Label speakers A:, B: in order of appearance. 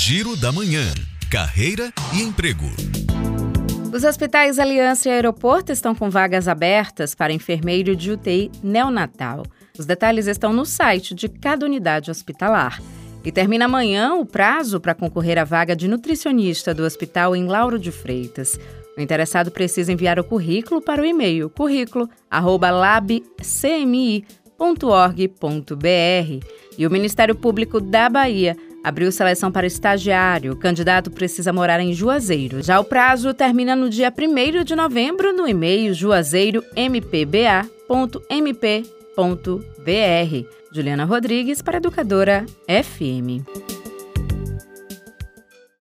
A: Giro da Manhã. Carreira e emprego.
B: Os hospitais Aliança e Aeroporto estão com vagas abertas para enfermeiro de UTI neonatal. Os detalhes estão no site de cada unidade hospitalar. E termina amanhã o prazo para concorrer à vaga de nutricionista do hospital em Lauro de Freitas. O interessado precisa enviar o currículo para o e-mail currículo@labcmi.org.br. E o Ministério Público da Bahia abriu seleção para estagiário. O candidato precisa morar em Juazeiro. Já o prazo termina no dia 1 de novembro no e-mail juazeirompba.mp.br. Juliana Rodrigues para Educadora FM.